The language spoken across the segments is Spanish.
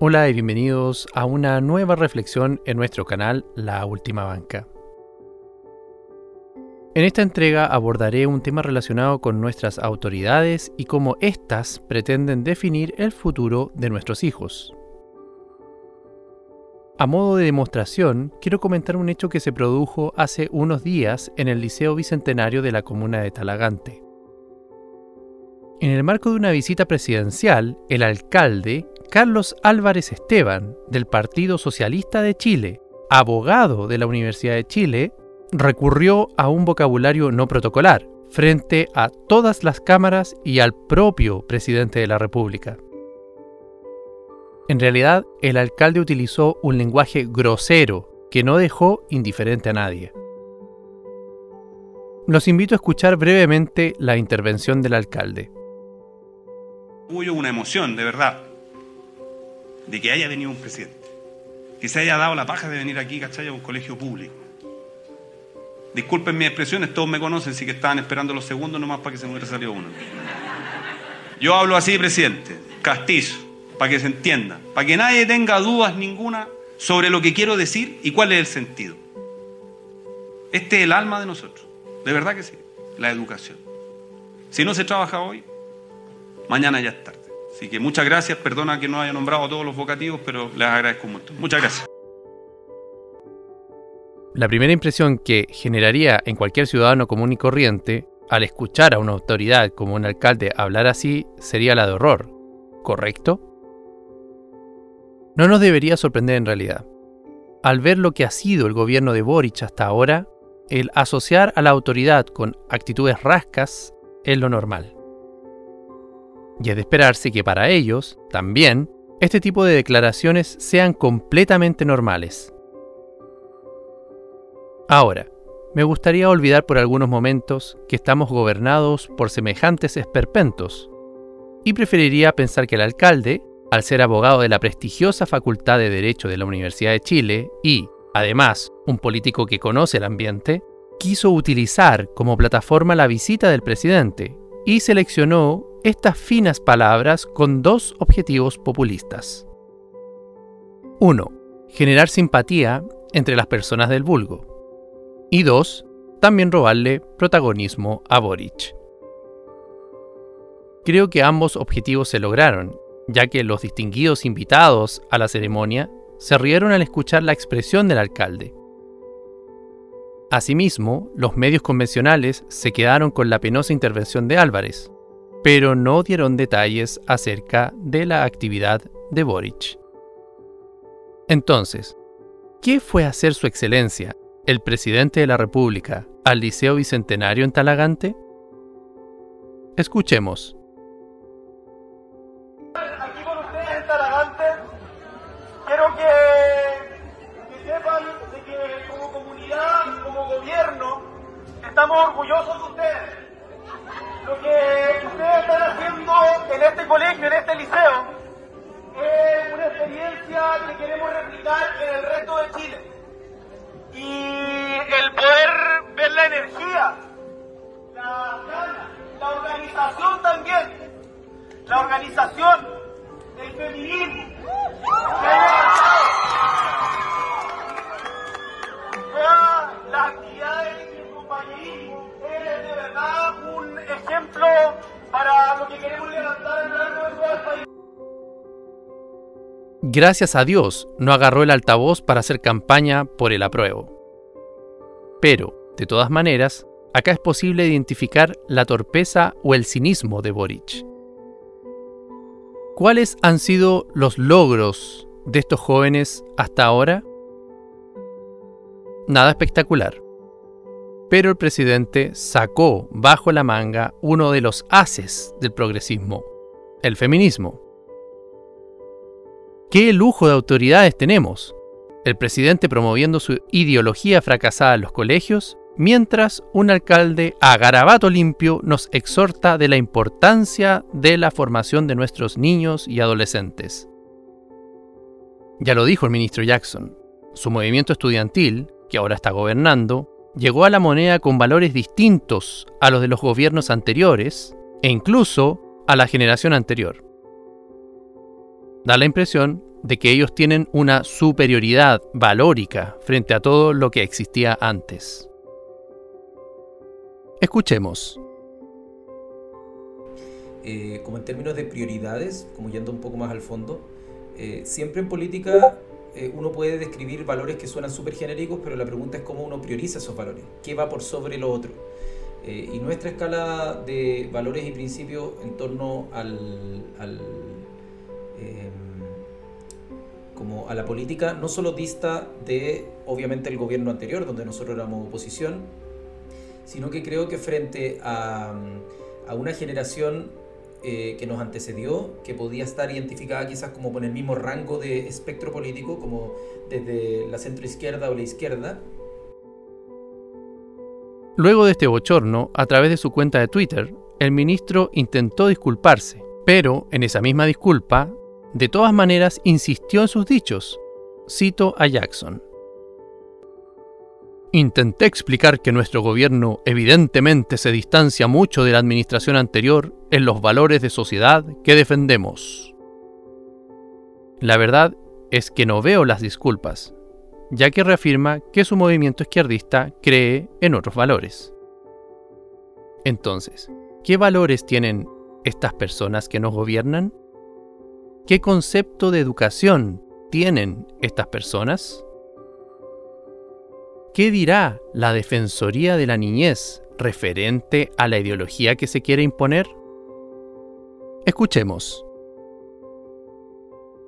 Hola y bienvenidos a una nueva reflexión en nuestro canal La Última Banca. En esta entrega abordaré un tema relacionado con nuestras autoridades y cómo éstas pretenden definir el futuro de nuestros hijos. A modo de demostración, quiero comentar un hecho que se produjo hace unos días en el Liceo Bicentenario de la comuna de Talagante. En el marco de una visita presidencial, el alcalde Carlos Álvarez Esteban, del Partido Socialista de Chile, abogado de la Universidad de Chile, recurrió a un vocabulario no protocolar frente a todas las cámaras y al propio presidente de la República. En realidad, el alcalde utilizó un lenguaje grosero que no dejó indiferente a nadie. Los invito a escuchar brevemente la intervención del alcalde. Hubo una emoción, de verdad, de que haya venido un presidente. Que se haya dado la paja de venir aquí, ¿cachai? A un colegio público. Disculpen mis expresiones, todos me conocen, sí que estaban esperando los segundos nomás para que se hubiera salido uno. Yo hablo así, presidente, castizo, para que se entienda, para que nadie tenga dudas ninguna sobre lo que quiero decir y cuál es el sentido. Este es el alma de nosotros, de verdad que sí, la educación. Si no se trabaja hoy, mañana ya es tarde. Así que muchas gracias, perdona que no haya nombrado todos los vocativos, pero les agradezco mucho. Muchas gracias. La primera impresión que generaría en cualquier ciudadano común y corriente al escuchar a una autoridad como un alcalde hablar así sería la de horror, ¿correcto? No nos debería sorprender en realidad. Al ver lo que ha sido el gobierno de Boric hasta ahora, el asociar a la autoridad con actitudes rascas es lo normal y es de esperarse que para ellos, también, este tipo de declaraciones sean completamente normales. Ahora, me gustaría olvidar por algunos momentos que estamos gobernados por semejantes esperpentos, y preferiría pensar que el alcalde, al ser abogado de la prestigiosa Facultad de Derecho de la Universidad de Chile y, además, un político que conoce el ambiente, quiso utilizar como plataforma la visita del presidente y seleccionó estas finas palabras con dos objetivos populistas. 1. Generar simpatía entre las personas del vulgo. Y 2. También robarle protagonismo a Boric. Creo que ambos objetivos se lograron, ya que los distinguidos invitados a la ceremonia se rieron al escuchar la expresión del alcalde. Asimismo, los medios convencionales se quedaron con la penosa intervención de Álvarez, pero no dieron detalles acerca de la actividad de Boric. Entonces, ¿qué fue hacer su excelencia, el presidente de la República, al Liceo Bicentenario en Talagante? Escuchemos. Estamos orgullosos de ustedes lo que ustedes están haciendo en este colegio, en este liceo, es una experiencia que queremos replicar en el resto de Chile. Y el poder ver la energía, la la organización también, la organización, el feminismo, todas Gracias a Dios no agarró el altavoz para hacer campaña por el apruebo. Pero, de todas maneras, acá es posible identificar la torpeza o el cinismo de Boric. ¿Cuáles han sido los logros de estos jóvenes hasta ahora? Nada espectacular. Pero el presidente sacó bajo la manga uno de los haces del progresismo, el feminismo. ¿Qué lujo de autoridades tenemos? El presidente promoviendo su ideología fracasada en los colegios, mientras un alcalde a garabato limpio nos exhorta de la importancia de la formación de nuestros niños y adolescentes. Ya lo dijo el ministro Jackson, su movimiento estudiantil, que ahora está gobernando, llegó a la moneda con valores distintos a los de los gobiernos anteriores e incluso a la generación anterior. Da la impresión de que ellos tienen una superioridad valórica frente a todo lo que existía antes. Escuchemos. Eh, como en términos de prioridades, como yendo un poco más al fondo, eh, siempre en política eh, uno puede describir valores que suenan súper genéricos, pero la pregunta es cómo uno prioriza esos valores, qué va por sobre lo otro. y nuestra escala de valores y principios en torno al, al em, como a la política no solo dista de obviamente el gobierno anterior, donde nosotros éramos oposición, sino que creo que frente a, a una generación eh, que nos antecedió, que podía estar identificada quizás como con el mismo rango de espectro político, como desde la centroizquierda o la izquierda. Luego de este bochorno, a través de su cuenta de Twitter, el ministro intentó disculparse, pero en esa misma disculpa, de todas maneras insistió en sus dichos. Cito a Jackson. Intenté explicar que nuestro gobierno evidentemente se distancia mucho de la administración anterior en los valores de sociedad que defendemos. La verdad es que no veo las disculpas, ya que reafirma que su movimiento izquierdista cree en otros valores. Entonces, ¿qué valores tienen estas personas que nos gobiernan? ¿Qué concepto de educación tienen estas personas? ¿Qué dirá la Defensoría de la Niñez referente a la ideología que se quiere imponer? Escuchemos.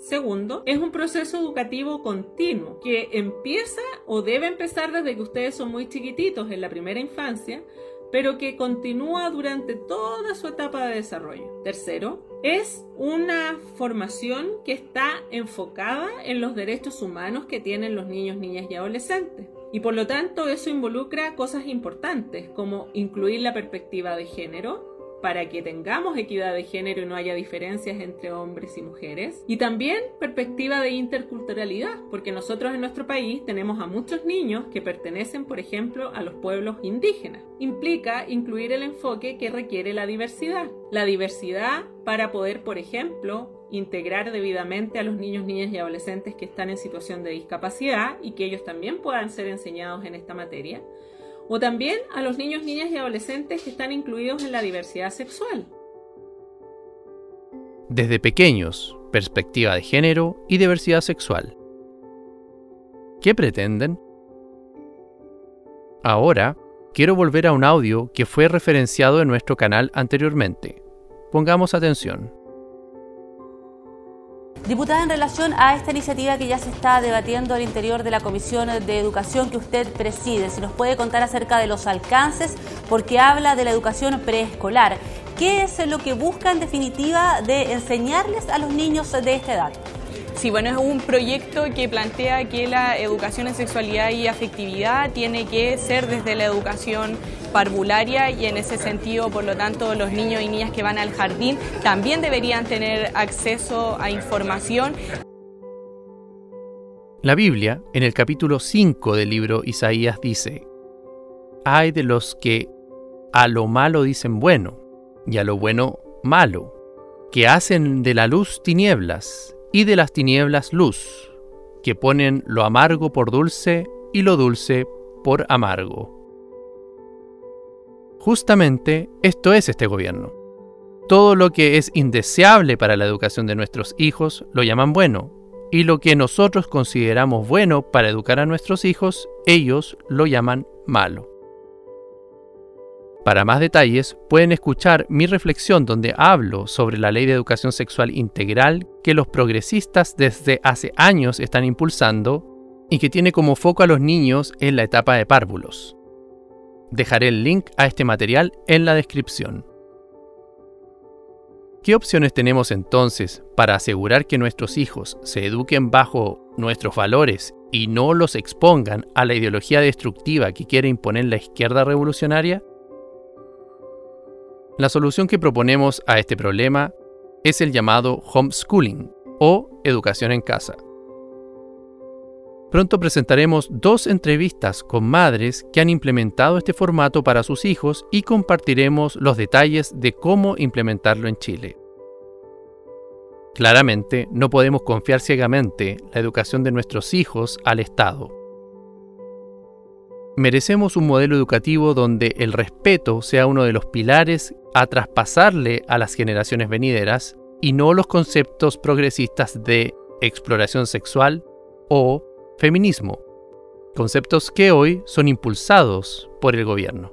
Segundo, es un proceso educativo continuo que empieza o debe empezar desde que ustedes son muy chiquititos en la primera infancia, pero que continúa durante toda su etapa de desarrollo. Tercero, es una formación que está enfocada en los derechos humanos que tienen los niños, niñas y adolescentes. Y por lo tanto eso involucra cosas importantes como incluir la perspectiva de género, para que tengamos equidad de género y no haya diferencias entre hombres y mujeres. Y también perspectiva de interculturalidad, porque nosotros en nuestro país tenemos a muchos niños que pertenecen, por ejemplo, a los pueblos indígenas. Implica incluir el enfoque que requiere la diversidad. La diversidad para poder, por ejemplo, integrar debidamente a los niños, niñas y adolescentes que están en situación de discapacidad y que ellos también puedan ser enseñados en esta materia, o también a los niños, niñas y adolescentes que están incluidos en la diversidad sexual. Desde pequeños, perspectiva de género y diversidad sexual. ¿Qué pretenden? Ahora, quiero volver a un audio que fue referenciado en nuestro canal anteriormente. Pongamos atención. Diputada, en relación a esta iniciativa que ya se está debatiendo al interior de la Comisión de Educación que usted preside, si nos puede contar acerca de los alcances, porque habla de la educación preescolar. ¿Qué es lo que busca en definitiva de enseñarles a los niños de esta edad? Sí, bueno, es un proyecto que plantea que la educación en sexualidad y afectividad tiene que ser desde la educación y en ese sentido, por lo tanto, los niños y niñas que van al jardín también deberían tener acceso a información. La Biblia, en el capítulo 5 del libro Isaías, dice, hay de los que a lo malo dicen bueno y a lo bueno malo, que hacen de la luz tinieblas y de las tinieblas luz, que ponen lo amargo por dulce y lo dulce por amargo. Justamente esto es este gobierno. Todo lo que es indeseable para la educación de nuestros hijos lo llaman bueno, y lo que nosotros consideramos bueno para educar a nuestros hijos, ellos lo llaman malo. Para más detalles, pueden escuchar mi reflexión donde hablo sobre la ley de educación sexual integral que los progresistas desde hace años están impulsando y que tiene como foco a los niños en la etapa de párvulos. Dejaré el link a este material en la descripción. ¿Qué opciones tenemos entonces para asegurar que nuestros hijos se eduquen bajo nuestros valores y no los expongan a la ideología destructiva que quiere imponer la izquierda revolucionaria? La solución que proponemos a este problema es el llamado homeschooling o educación en casa. Pronto presentaremos dos entrevistas con madres que han implementado este formato para sus hijos y compartiremos los detalles de cómo implementarlo en Chile. Claramente, no podemos confiar ciegamente la educación de nuestros hijos al Estado. Merecemos un modelo educativo donde el respeto sea uno de los pilares a traspasarle a las generaciones venideras y no los conceptos progresistas de exploración sexual o feminismo, conceptos que hoy son impulsados por el gobierno.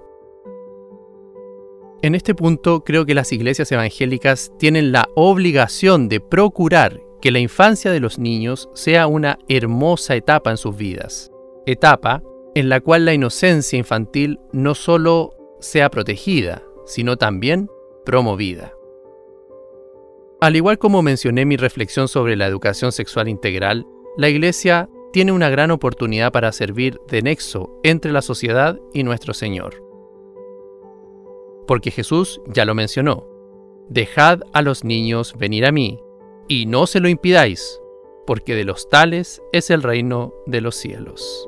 En este punto creo que las iglesias evangélicas tienen la obligación de procurar que la infancia de los niños sea una hermosa etapa en sus vidas, etapa en la cual la inocencia infantil no solo sea protegida, sino también promovida. Al igual como mencioné mi reflexión sobre la educación sexual integral, la Iglesia tiene una gran oportunidad para servir de nexo entre la sociedad y nuestro Señor. Porque Jesús ya lo mencionó, dejad a los niños venir a mí, y no se lo impidáis, porque de los tales es el reino de los cielos.